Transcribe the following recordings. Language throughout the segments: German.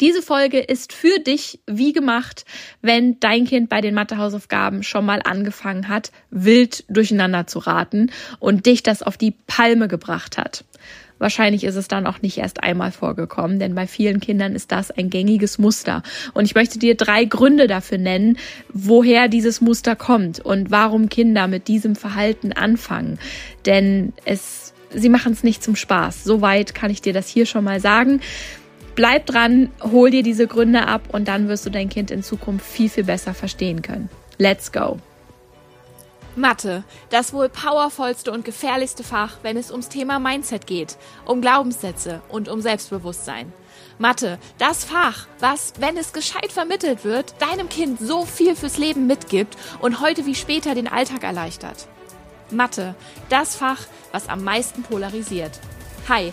Diese Folge ist für dich wie gemacht, wenn dein Kind bei den Mathehausaufgaben schon mal angefangen hat, wild durcheinander zu raten und dich das auf die Palme gebracht hat. Wahrscheinlich ist es dann auch nicht erst einmal vorgekommen, denn bei vielen Kindern ist das ein gängiges Muster. Und ich möchte dir drei Gründe dafür nennen, woher dieses Muster kommt und warum Kinder mit diesem Verhalten anfangen. Denn es, sie machen es nicht zum Spaß. Soweit kann ich dir das hier schon mal sagen. Bleib dran, hol dir diese Gründe ab und dann wirst du dein Kind in Zukunft viel, viel besser verstehen können. Let's go! Mathe, das wohl powervollste und gefährlichste Fach, wenn es ums Thema Mindset geht, um Glaubenssätze und um Selbstbewusstsein. Mathe, das Fach, was, wenn es gescheit vermittelt wird, deinem Kind so viel fürs Leben mitgibt und heute wie später den Alltag erleichtert. Mathe, das Fach, was am meisten polarisiert. Hi,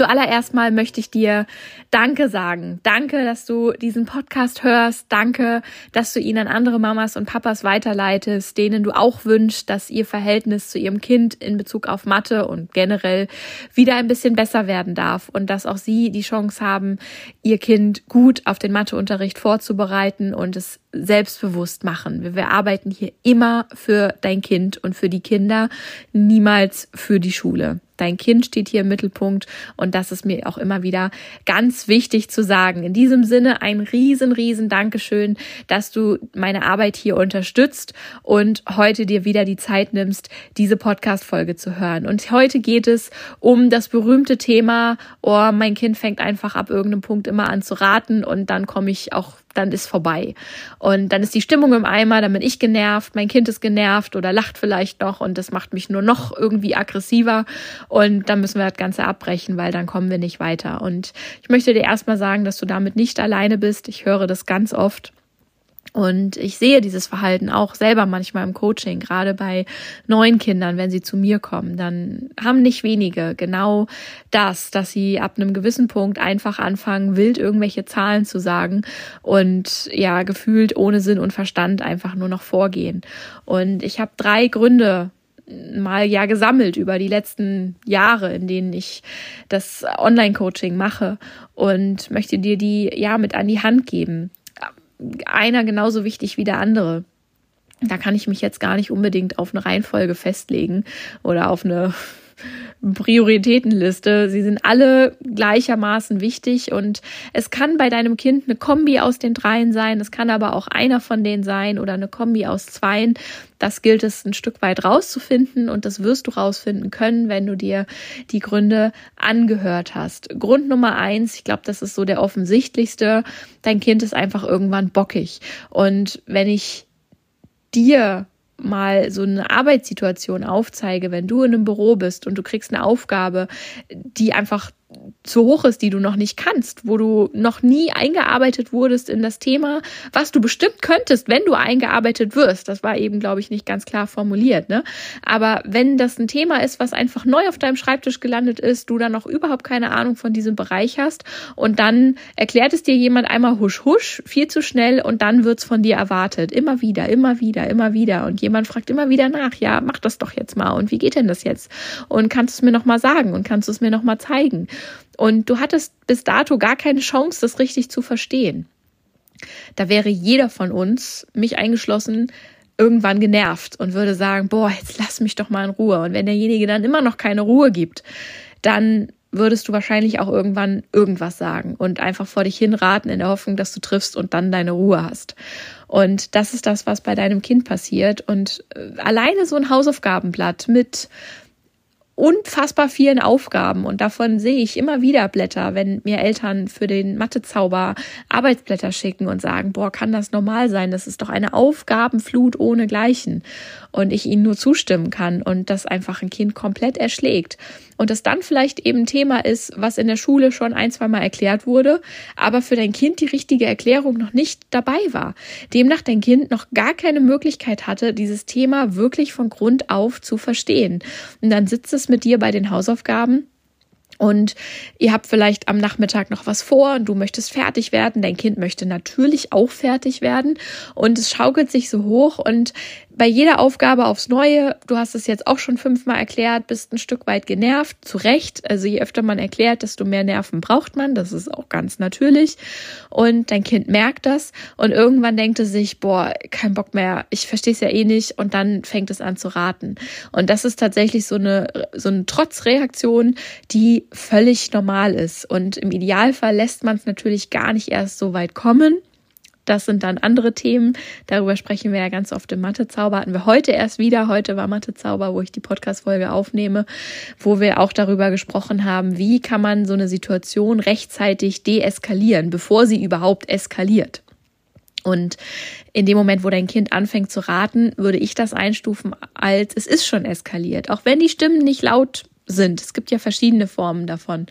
Zuallererst mal möchte ich dir Danke sagen. Danke, dass du diesen Podcast hörst. Danke, dass du ihn an andere Mamas und Papas weiterleitest, denen du auch wünschst, dass ihr Verhältnis zu ihrem Kind in Bezug auf Mathe und generell wieder ein bisschen besser werden darf und dass auch sie die Chance haben, ihr Kind gut auf den Matheunterricht vorzubereiten und es selbstbewusst machen. Wir, wir arbeiten hier immer für dein Kind und für die Kinder, niemals für die Schule. Dein Kind steht hier im Mittelpunkt und das ist mir auch immer wieder ganz wichtig zu sagen. In diesem Sinne ein riesen, riesen Dankeschön, dass du meine Arbeit hier unterstützt und heute dir wieder die Zeit nimmst, diese Podcast-Folge zu hören. Und heute geht es um das berühmte Thema, oh, mein Kind fängt einfach ab irgendeinem Punkt immer an zu raten und dann komme ich auch dann ist vorbei. Und dann ist die Stimmung im Eimer, dann bin ich genervt, mein Kind ist genervt oder lacht vielleicht noch und das macht mich nur noch irgendwie aggressiver und dann müssen wir das Ganze abbrechen, weil dann kommen wir nicht weiter. Und ich möchte dir erstmal sagen, dass du damit nicht alleine bist. Ich höre das ganz oft. Und ich sehe dieses Verhalten auch selber manchmal im Coaching, gerade bei neuen Kindern, wenn sie zu mir kommen, dann haben nicht wenige genau das, dass sie ab einem gewissen Punkt einfach anfangen, wild irgendwelche Zahlen zu sagen und ja, gefühlt ohne Sinn und Verstand einfach nur noch vorgehen. Und ich habe drei Gründe mal ja gesammelt über die letzten Jahre, in denen ich das Online-Coaching mache und möchte dir die ja mit an die Hand geben einer genauso wichtig wie der andere. Da kann ich mich jetzt gar nicht unbedingt auf eine Reihenfolge festlegen oder auf eine Prioritätenliste. Sie sind alle gleichermaßen wichtig und es kann bei deinem Kind eine Kombi aus den dreien sein, es kann aber auch einer von denen sein oder eine Kombi aus zweien. Das gilt es ein Stück weit rauszufinden und das wirst du rausfinden können, wenn du dir die Gründe angehört hast. Grund Nummer eins, ich glaube, das ist so der offensichtlichste, dein Kind ist einfach irgendwann bockig. Und wenn ich dir mal so eine Arbeitssituation aufzeige, wenn du in einem Büro bist und du kriegst eine Aufgabe, die einfach zu hoch ist, die du noch nicht kannst, wo du noch nie eingearbeitet wurdest in das Thema, was du bestimmt könntest, wenn du eingearbeitet wirst. Das war eben, glaube ich, nicht ganz klar formuliert. Ne? Aber wenn das ein Thema ist, was einfach neu auf deinem Schreibtisch gelandet ist, du dann noch überhaupt keine Ahnung von diesem Bereich hast und dann erklärt es dir jemand einmal husch husch, viel zu schnell und dann wird's von dir erwartet. Immer wieder, immer wieder, immer wieder. Und jemand fragt immer wieder nach, ja, mach das doch jetzt mal. Und wie geht denn das jetzt? Und kannst du es mir noch mal sagen und kannst du es mir noch mal zeigen? Und du hattest bis dato gar keine Chance, das richtig zu verstehen. Da wäre jeder von uns, mich eingeschlossen, irgendwann genervt und würde sagen, boah, jetzt lass mich doch mal in Ruhe. Und wenn derjenige dann immer noch keine Ruhe gibt, dann würdest du wahrscheinlich auch irgendwann irgendwas sagen und einfach vor dich hinraten in der Hoffnung, dass du triffst und dann deine Ruhe hast. Und das ist das, was bei deinem Kind passiert. Und äh, alleine so ein Hausaufgabenblatt mit unfassbar vielen Aufgaben. Und davon sehe ich immer wieder Blätter, wenn mir Eltern für den Mathezauber Arbeitsblätter schicken und sagen, boah, kann das normal sein? Das ist doch eine Aufgabenflut ohne Gleichen und ich ihnen nur zustimmen kann und das einfach ein Kind komplett erschlägt und das dann vielleicht eben Thema ist, was in der Schule schon ein, zwei Mal erklärt wurde, aber für dein Kind die richtige Erklärung noch nicht dabei war. Demnach dein Kind noch gar keine Möglichkeit hatte, dieses Thema wirklich von Grund auf zu verstehen. Und dann sitzt es mit dir bei den Hausaufgaben und ihr habt vielleicht am Nachmittag noch was vor und du möchtest fertig werden. Dein Kind möchte natürlich auch fertig werden und es schaukelt sich so hoch und bei jeder Aufgabe aufs Neue, du hast es jetzt auch schon fünfmal erklärt, bist ein Stück weit genervt, zu Recht. Also je öfter man erklärt, desto mehr Nerven braucht man. Das ist auch ganz natürlich. Und dein Kind merkt das und irgendwann denkt es sich, boah, kein Bock mehr, ich verstehe es ja eh nicht und dann fängt es an zu raten. Und das ist tatsächlich so eine, so eine Trotzreaktion, die völlig normal ist. Und im Idealfall lässt man es natürlich gar nicht erst so weit kommen das sind dann andere Themen. Darüber sprechen wir ja ganz oft im Mathezauber. Hatten wir heute erst wieder. Heute war Mathezauber, wo ich die Podcast-Folge aufnehme, wo wir auch darüber gesprochen haben, wie kann man so eine Situation rechtzeitig deeskalieren, bevor sie überhaupt eskaliert. Und in dem Moment, wo dein Kind anfängt zu raten, würde ich das einstufen als es ist schon eskaliert. Auch wenn die Stimmen nicht laut sind. Es gibt ja verschiedene Formen davon.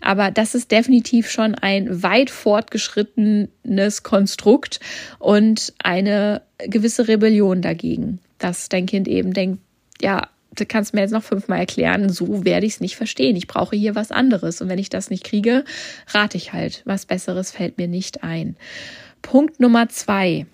Aber das ist definitiv schon ein weit fortgeschrittenes Konstrukt und eine gewisse Rebellion dagegen, dass dein Kind eben denkt, ja, du kannst mir jetzt noch fünfmal erklären, so werde ich es nicht verstehen. Ich brauche hier was anderes. Und wenn ich das nicht kriege, rate ich halt. Was Besseres fällt mir nicht ein. Punkt Nummer zwei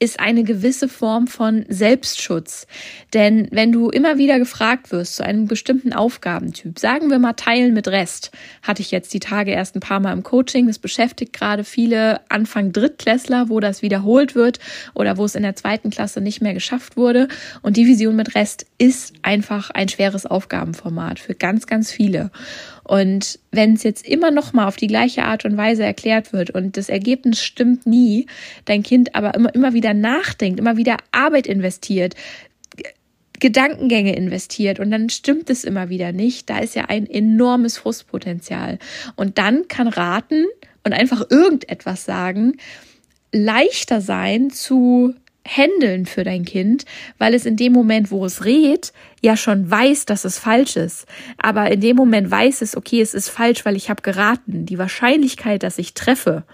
ist eine gewisse Form von Selbstschutz. Denn wenn du immer wieder gefragt wirst zu einem bestimmten Aufgabentyp, sagen wir mal Teilen mit Rest, hatte ich jetzt die Tage erst ein paar Mal im Coaching, das beschäftigt gerade viele Anfang Drittklässler, wo das wiederholt wird oder wo es in der zweiten Klasse nicht mehr geschafft wurde. Und Division mit Rest ist einfach ein schweres Aufgabenformat für ganz, ganz viele. Und wenn es jetzt immer noch mal auf die gleiche Art und Weise erklärt wird und das Ergebnis stimmt nie, dein Kind aber immer, immer wieder nachdenkt, immer wieder Arbeit investiert, Gedankengänge investiert und dann stimmt es immer wieder nicht, da ist ja ein enormes Frustpotenzial. Und dann kann raten und einfach irgendetwas sagen leichter sein zu handeln für dein Kind, weil es in dem Moment, wo es redet, ja schon weiß, dass es falsch ist. Aber in dem Moment weiß es, okay, es ist falsch, weil ich habe geraten. Die Wahrscheinlichkeit, dass ich treffe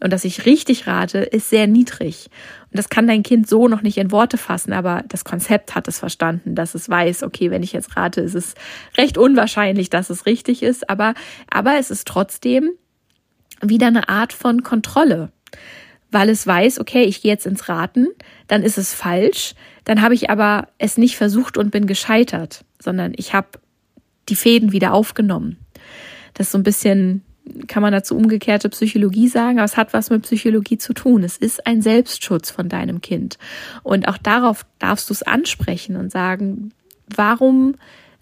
und dass ich richtig rate, ist sehr niedrig. Und das kann dein Kind so noch nicht in Worte fassen, aber das Konzept hat es verstanden, dass es weiß, okay, wenn ich jetzt rate, ist es recht unwahrscheinlich, dass es richtig ist, aber, aber es ist trotzdem wieder eine Art von Kontrolle weil es weiß, okay, ich gehe jetzt ins Raten, dann ist es falsch, dann habe ich aber es nicht versucht und bin gescheitert, sondern ich habe die Fäden wieder aufgenommen. Das ist so ein bisschen, kann man dazu umgekehrte Psychologie sagen, aber es hat was mit Psychologie zu tun. Es ist ein Selbstschutz von deinem Kind. Und auch darauf darfst du es ansprechen und sagen, warum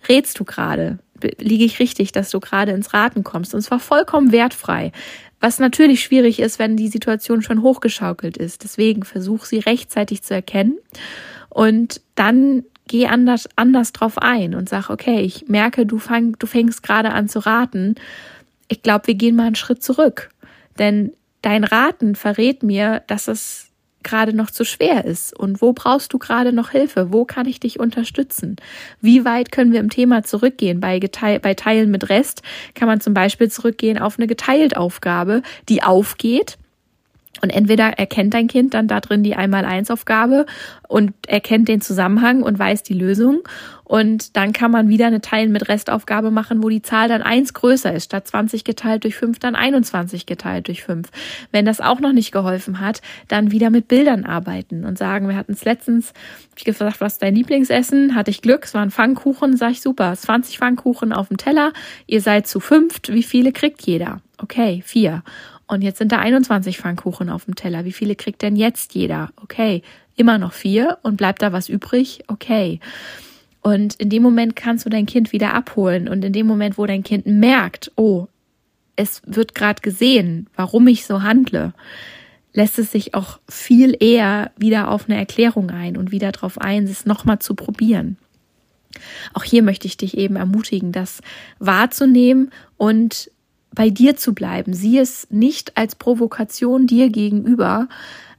rätst du gerade? Liege ich richtig, dass du gerade ins Raten kommst? Und zwar vollkommen wertfrei. Was natürlich schwierig ist, wenn die Situation schon hochgeschaukelt ist. Deswegen versuch sie rechtzeitig zu erkennen und dann geh anders, anders drauf ein und sag, okay, ich merke, du, fang, du fängst gerade an zu raten. Ich glaube, wir gehen mal einen Schritt zurück. Denn dein Raten verrät mir, dass es gerade noch zu schwer ist und wo brauchst du gerade noch Hilfe? Wo kann ich dich unterstützen? Wie weit können wir im Thema zurückgehen? Bei, bei Teilen mit Rest kann man zum Beispiel zurückgehen auf eine geteilt Aufgabe, die aufgeht und entweder erkennt dein Kind dann da drin die Einmal-Eins-Aufgabe und erkennt den Zusammenhang und weiß die Lösung. Und dann kann man wieder eine Teilen mit Restaufgabe machen, wo die Zahl dann eins größer ist. Statt 20 geteilt durch 5 dann 21 geteilt durch 5. Wenn das auch noch nicht geholfen hat, dann wieder mit Bildern arbeiten und sagen, wir hatten es letztens, hab ich gefragt, was ist dein Lieblingsessen? Hatte ich Glück, es waren Pfannkuchen, sag ich super, 20 Pfannkuchen auf dem Teller, ihr seid zu fünft, wie viele kriegt jeder? Okay, vier. Und jetzt sind da 21 Pfannkuchen auf dem Teller. Wie viele kriegt denn jetzt jeder? Okay, immer noch vier und bleibt da was übrig? Okay. Und in dem Moment kannst du dein Kind wieder abholen. Und in dem Moment, wo dein Kind merkt, oh, es wird gerade gesehen, warum ich so handle, lässt es sich auch viel eher wieder auf eine Erklärung ein und wieder darauf ein, es nochmal zu probieren. Auch hier möchte ich dich eben ermutigen, das wahrzunehmen und bei dir zu bleiben. Sieh es nicht als Provokation dir gegenüber,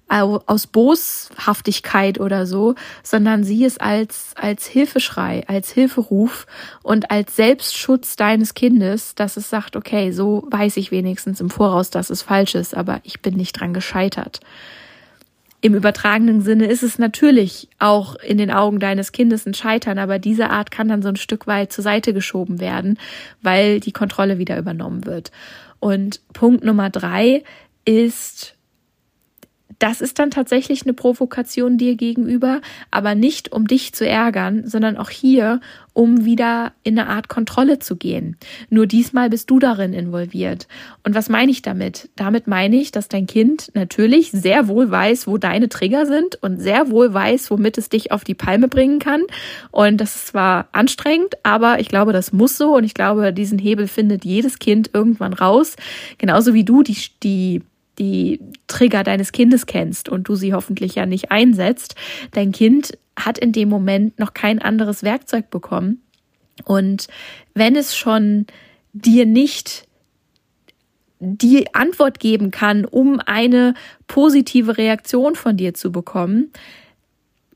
aus Boshaftigkeit oder so, sondern sieh es als, als Hilfeschrei, als Hilferuf und als Selbstschutz deines Kindes, dass es sagt, okay, so weiß ich wenigstens im Voraus, dass es falsch ist, aber ich bin nicht dran gescheitert. Im übertragenen Sinne ist es natürlich auch in den Augen deines Kindes ein Scheitern, aber diese Art kann dann so ein Stück weit zur Seite geschoben werden, weil die Kontrolle wieder übernommen wird. Und Punkt Nummer drei ist, das ist dann tatsächlich eine Provokation dir gegenüber, aber nicht um dich zu ärgern, sondern auch hier, um wieder in eine Art Kontrolle zu gehen. Nur diesmal bist du darin involviert. Und was meine ich damit? Damit meine ich, dass dein Kind natürlich sehr wohl weiß, wo deine Trigger sind und sehr wohl weiß, womit es dich auf die Palme bringen kann. Und das ist zwar anstrengend, aber ich glaube, das muss so. Und ich glaube, diesen Hebel findet jedes Kind irgendwann raus. Genauso wie du die, die die Trigger deines Kindes kennst und du sie hoffentlich ja nicht einsetzt. Dein Kind hat in dem Moment noch kein anderes Werkzeug bekommen. Und wenn es schon dir nicht die Antwort geben kann, um eine positive Reaktion von dir zu bekommen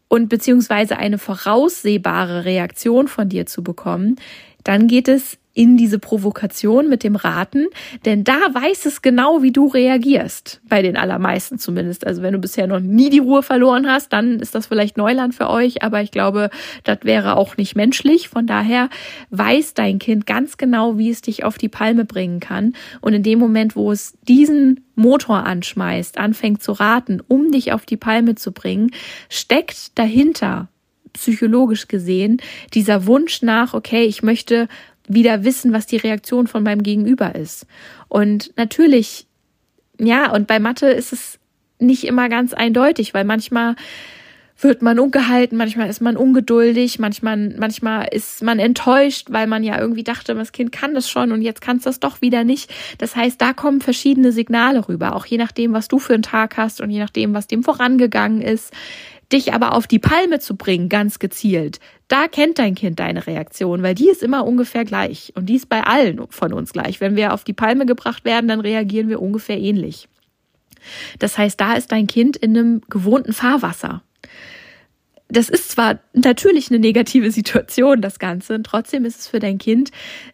und beziehungsweise eine voraussehbare Reaktion von dir zu bekommen, dann geht es in diese Provokation mit dem Raten, denn da weiß es genau, wie du reagierst. Bei den allermeisten zumindest. Also wenn du bisher noch nie die Ruhe verloren hast, dann ist das vielleicht Neuland für euch, aber ich glaube, das wäre auch nicht menschlich. Von daher weiß dein Kind ganz genau, wie es dich auf die Palme bringen kann. Und in dem Moment, wo es diesen Motor anschmeißt, anfängt zu raten, um dich auf die Palme zu bringen, steckt dahinter psychologisch gesehen dieser Wunsch nach, okay, ich möchte wieder wissen, was die Reaktion von meinem Gegenüber ist. Und natürlich, ja, und bei Mathe ist es nicht immer ganz eindeutig, weil manchmal wird man ungehalten, manchmal ist man ungeduldig, manchmal, manchmal ist man enttäuscht, weil man ja irgendwie dachte, das Kind kann das schon und jetzt kann es das doch wieder nicht. Das heißt, da kommen verschiedene Signale rüber, auch je nachdem, was du für einen Tag hast und je nachdem, was dem vorangegangen ist dich aber auf die Palme zu bringen, ganz gezielt, da kennt dein Kind deine Reaktion, weil die ist immer ungefähr gleich. Und die ist bei allen von uns gleich. Wenn wir auf die Palme gebracht werden, dann reagieren wir ungefähr ähnlich. Das heißt, da ist dein Kind in einem gewohnten Fahrwasser das ist zwar natürlich eine negative Situation, das Ganze, und trotzdem ist es für dein Kind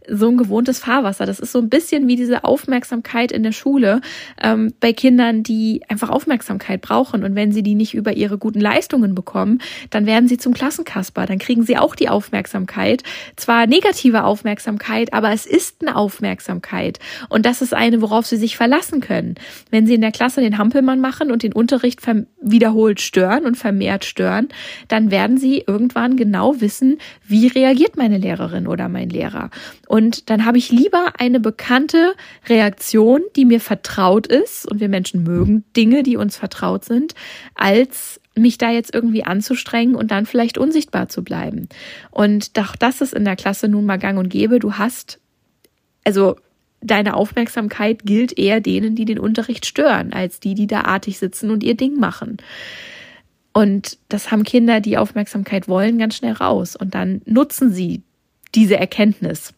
so ein gewohntes Fahrwasser. Das ist so ein bisschen wie diese Aufmerksamkeit in der Schule ähm, bei Kindern, die einfach Aufmerksamkeit brauchen. Und wenn sie die nicht über ihre guten Leistungen bekommen, dann werden sie zum Klassenkasper. Dann kriegen sie auch die Aufmerksamkeit. Zwar negative Aufmerksamkeit, aber es ist eine Aufmerksamkeit. Und das ist eine, worauf sie sich verlassen können. Wenn sie in der Klasse den Hampelmann machen und den Unterricht wiederholt stören und vermehrt stören, dann werden sie irgendwann genau wissen, wie reagiert meine Lehrerin oder mein Lehrer. Und dann habe ich lieber eine bekannte Reaktion, die mir vertraut ist, und wir Menschen mögen Dinge, die uns vertraut sind, als mich da jetzt irgendwie anzustrengen und dann vielleicht unsichtbar zu bleiben. Und doch das ist in der Klasse nun mal gang und gäbe. Du hast, also deine Aufmerksamkeit gilt eher denen, die den Unterricht stören, als die, die da artig sitzen und ihr Ding machen. Und das haben Kinder, die Aufmerksamkeit wollen, ganz schnell raus. Und dann nutzen sie diese Erkenntnis.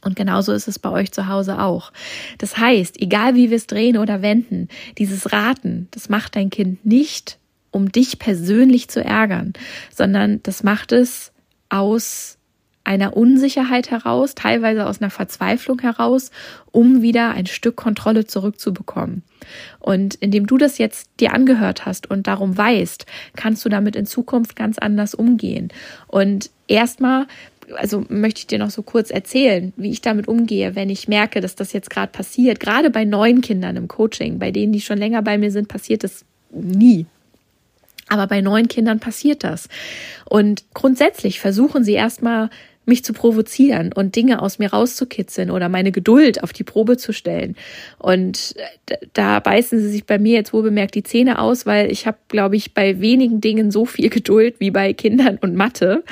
Und genauso ist es bei euch zu Hause auch. Das heißt, egal wie wir es drehen oder wenden, dieses Raten, das macht dein Kind nicht, um dich persönlich zu ärgern, sondern das macht es aus einer Unsicherheit heraus, teilweise aus einer Verzweiflung heraus, um wieder ein Stück Kontrolle zurückzubekommen. Und indem du das jetzt dir angehört hast und darum weißt, kannst du damit in Zukunft ganz anders umgehen. Und erstmal also möchte ich dir noch so kurz erzählen, wie ich damit umgehe, wenn ich merke, dass das jetzt gerade passiert. Gerade bei neuen Kindern im Coaching, bei denen, die schon länger bei mir sind, passiert das nie. Aber bei neuen Kindern passiert das. Und grundsätzlich versuchen sie erstmal mich zu provozieren und Dinge aus mir rauszukitzeln oder meine Geduld auf die Probe zu stellen. Und da beißen sie sich bei mir jetzt wohl bemerkt die Zähne aus, weil ich habe, glaube ich, bei wenigen Dingen so viel Geduld wie bei Kindern und Mathe.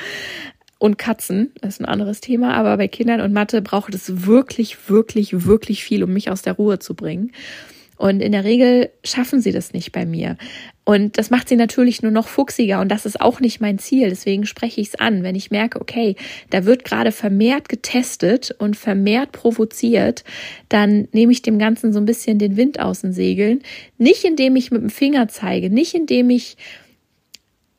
Und Katzen, das ist ein anderes Thema, aber bei Kindern und Mathe braucht es wirklich, wirklich, wirklich viel, um mich aus der Ruhe zu bringen. Und in der Regel schaffen sie das nicht bei mir. Und das macht sie natürlich nur noch fuchsiger und das ist auch nicht mein Ziel. Deswegen spreche ich es an. Wenn ich merke, okay, da wird gerade vermehrt getestet und vermehrt provoziert, dann nehme ich dem Ganzen so ein bisschen den Wind aus den Segeln. Nicht indem ich mit dem Finger zeige, nicht indem ich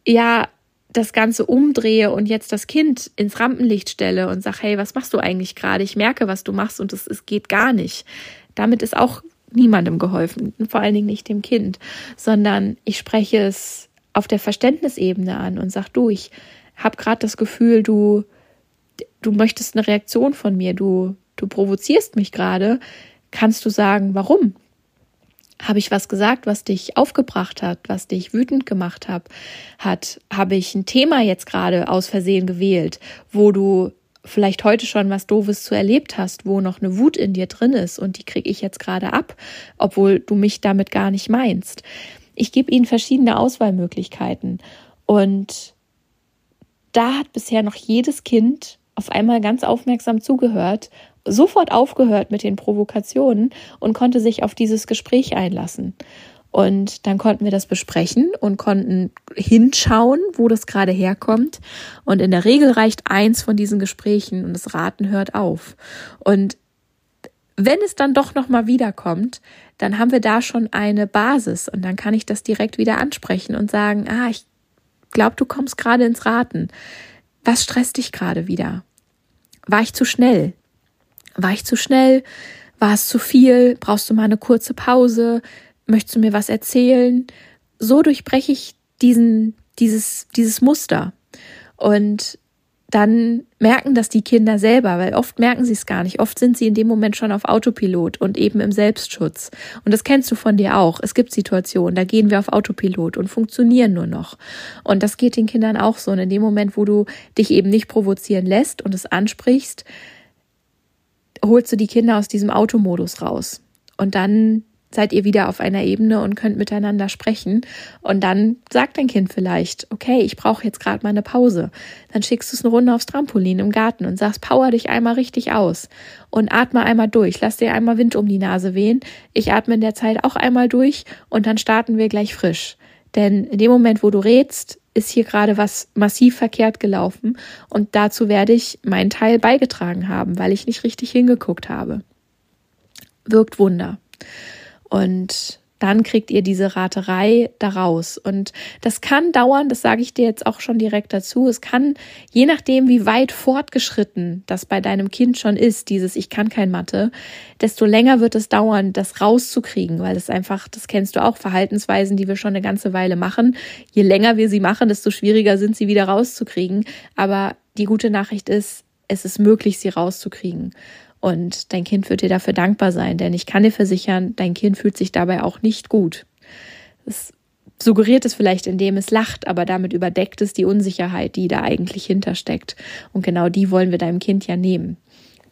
ja das Ganze umdrehe und jetzt das Kind ins Rampenlicht stelle und sage, hey, was machst du eigentlich gerade? Ich merke, was du machst und es, es geht gar nicht. Damit ist auch niemandem geholfen, vor allen Dingen nicht dem Kind, sondern ich spreche es auf der Verständnisebene an und sag du, ich habe gerade das Gefühl, du du möchtest eine Reaktion von mir, du du provozierst mich gerade, kannst du sagen, warum? Habe ich was gesagt, was dich aufgebracht hat, was dich wütend gemacht hat? Hat habe ich ein Thema jetzt gerade aus Versehen gewählt, wo du vielleicht heute schon was Doofes zu erlebt hast, wo noch eine Wut in dir drin ist und die kriege ich jetzt gerade ab, obwohl du mich damit gar nicht meinst. Ich gebe ihnen verschiedene Auswahlmöglichkeiten und da hat bisher noch jedes Kind auf einmal ganz aufmerksam zugehört, sofort aufgehört mit den Provokationen und konnte sich auf dieses Gespräch einlassen. Und dann konnten wir das besprechen und konnten hinschauen, wo das gerade herkommt. Und in der Regel reicht eins von diesen Gesprächen und das Raten hört auf. Und wenn es dann doch nochmal wiederkommt, dann haben wir da schon eine Basis und dann kann ich das direkt wieder ansprechen und sagen, ah, ich glaube, du kommst gerade ins Raten. Was stresst dich gerade wieder? War ich zu schnell? War ich zu schnell? War es zu viel? Brauchst du mal eine kurze Pause? Möchtest du mir was erzählen? So durchbreche ich diesen, dieses, dieses Muster. Und dann merken das die Kinder selber, weil oft merken sie es gar nicht. Oft sind sie in dem Moment schon auf Autopilot und eben im Selbstschutz. Und das kennst du von dir auch. Es gibt Situationen, da gehen wir auf Autopilot und funktionieren nur noch. Und das geht den Kindern auch so. Und in dem Moment, wo du dich eben nicht provozieren lässt und es ansprichst, holst du die Kinder aus diesem Automodus raus. Und dann seid ihr wieder auf einer Ebene und könnt miteinander sprechen. Und dann sagt dein Kind vielleicht, okay, ich brauche jetzt gerade mal eine Pause. Dann schickst du es eine Runde aufs Trampolin im Garten und sagst, power dich einmal richtig aus und atme einmal durch. Lass dir einmal Wind um die Nase wehen. Ich atme in der Zeit auch einmal durch und dann starten wir gleich frisch. Denn in dem Moment, wo du redst, ist hier gerade was massiv verkehrt gelaufen und dazu werde ich meinen Teil beigetragen haben, weil ich nicht richtig hingeguckt habe. Wirkt Wunder. Und dann kriegt ihr diese Raterei daraus. Und das kann dauern, das sage ich dir jetzt auch schon direkt dazu. Es kann, je nachdem, wie weit fortgeschritten das bei deinem Kind schon ist, dieses Ich kann kein Mathe, desto länger wird es dauern, das rauszukriegen, weil es einfach, das kennst du auch, Verhaltensweisen, die wir schon eine ganze Weile machen. Je länger wir sie machen, desto schwieriger sind sie wieder rauszukriegen. Aber die gute Nachricht ist, es ist möglich, sie rauszukriegen. Und dein Kind wird dir dafür dankbar sein, denn ich kann dir versichern, dein Kind fühlt sich dabei auch nicht gut. Es suggeriert es vielleicht, indem es lacht, aber damit überdeckt es die Unsicherheit, die da eigentlich hintersteckt. Und genau die wollen wir deinem Kind ja nehmen.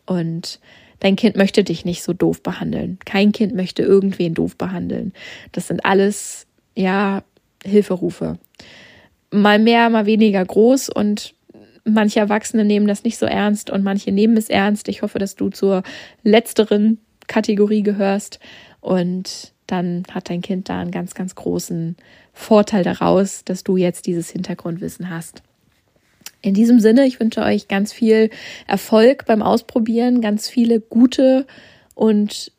Und dein Kind möchte dich nicht so doof behandeln. Kein Kind möchte irgendwen doof behandeln. Das sind alles, ja, Hilferufe. Mal mehr, mal weniger groß und Manche Erwachsene nehmen das nicht so ernst und manche nehmen es ernst. Ich hoffe, dass du zur letzteren Kategorie gehörst und dann hat dein Kind da einen ganz, ganz großen Vorteil daraus, dass du jetzt dieses Hintergrundwissen hast. In diesem Sinne, ich wünsche euch ganz viel Erfolg beim Ausprobieren, ganz viele gute und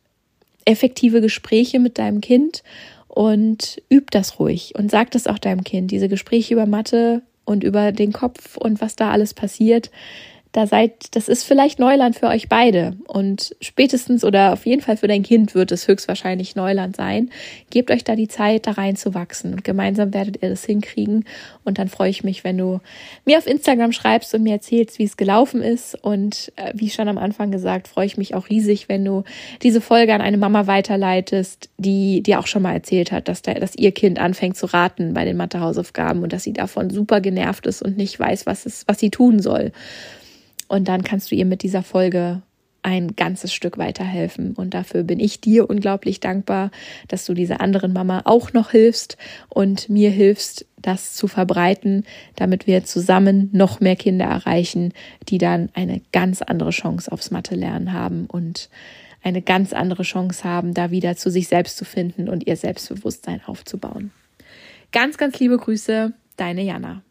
effektive Gespräche mit deinem Kind und üb das ruhig und sag das auch deinem Kind. Diese Gespräche über Mathe und über den Kopf und was da alles passiert, da seid, das ist vielleicht Neuland für euch beide und spätestens oder auf jeden Fall für dein Kind wird es höchstwahrscheinlich Neuland sein. Gebt euch da die Zeit, da reinzuwachsen und gemeinsam werdet ihr das hinkriegen und dann freue ich mich, wenn du mir auf Instagram schreibst und mir erzählst, wie es gelaufen ist und äh, wie schon am Anfang gesagt, freue ich mich auch riesig, wenn du diese Folge an eine Mama weiterleitest, die dir auch schon mal erzählt hat, dass, der, dass ihr Kind anfängt zu raten bei den Mathehausaufgaben und dass sie davon super genervt ist und nicht weiß, was es, was sie tun soll. Und dann kannst du ihr mit dieser Folge ein ganzes Stück weiterhelfen. Und dafür bin ich dir unglaublich dankbar, dass du dieser anderen Mama auch noch hilfst und mir hilfst, das zu verbreiten, damit wir zusammen noch mehr Kinder erreichen, die dann eine ganz andere Chance aufs Mathe lernen haben und eine ganz andere Chance haben, da wieder zu sich selbst zu finden und ihr Selbstbewusstsein aufzubauen. Ganz, ganz liebe Grüße, deine Jana.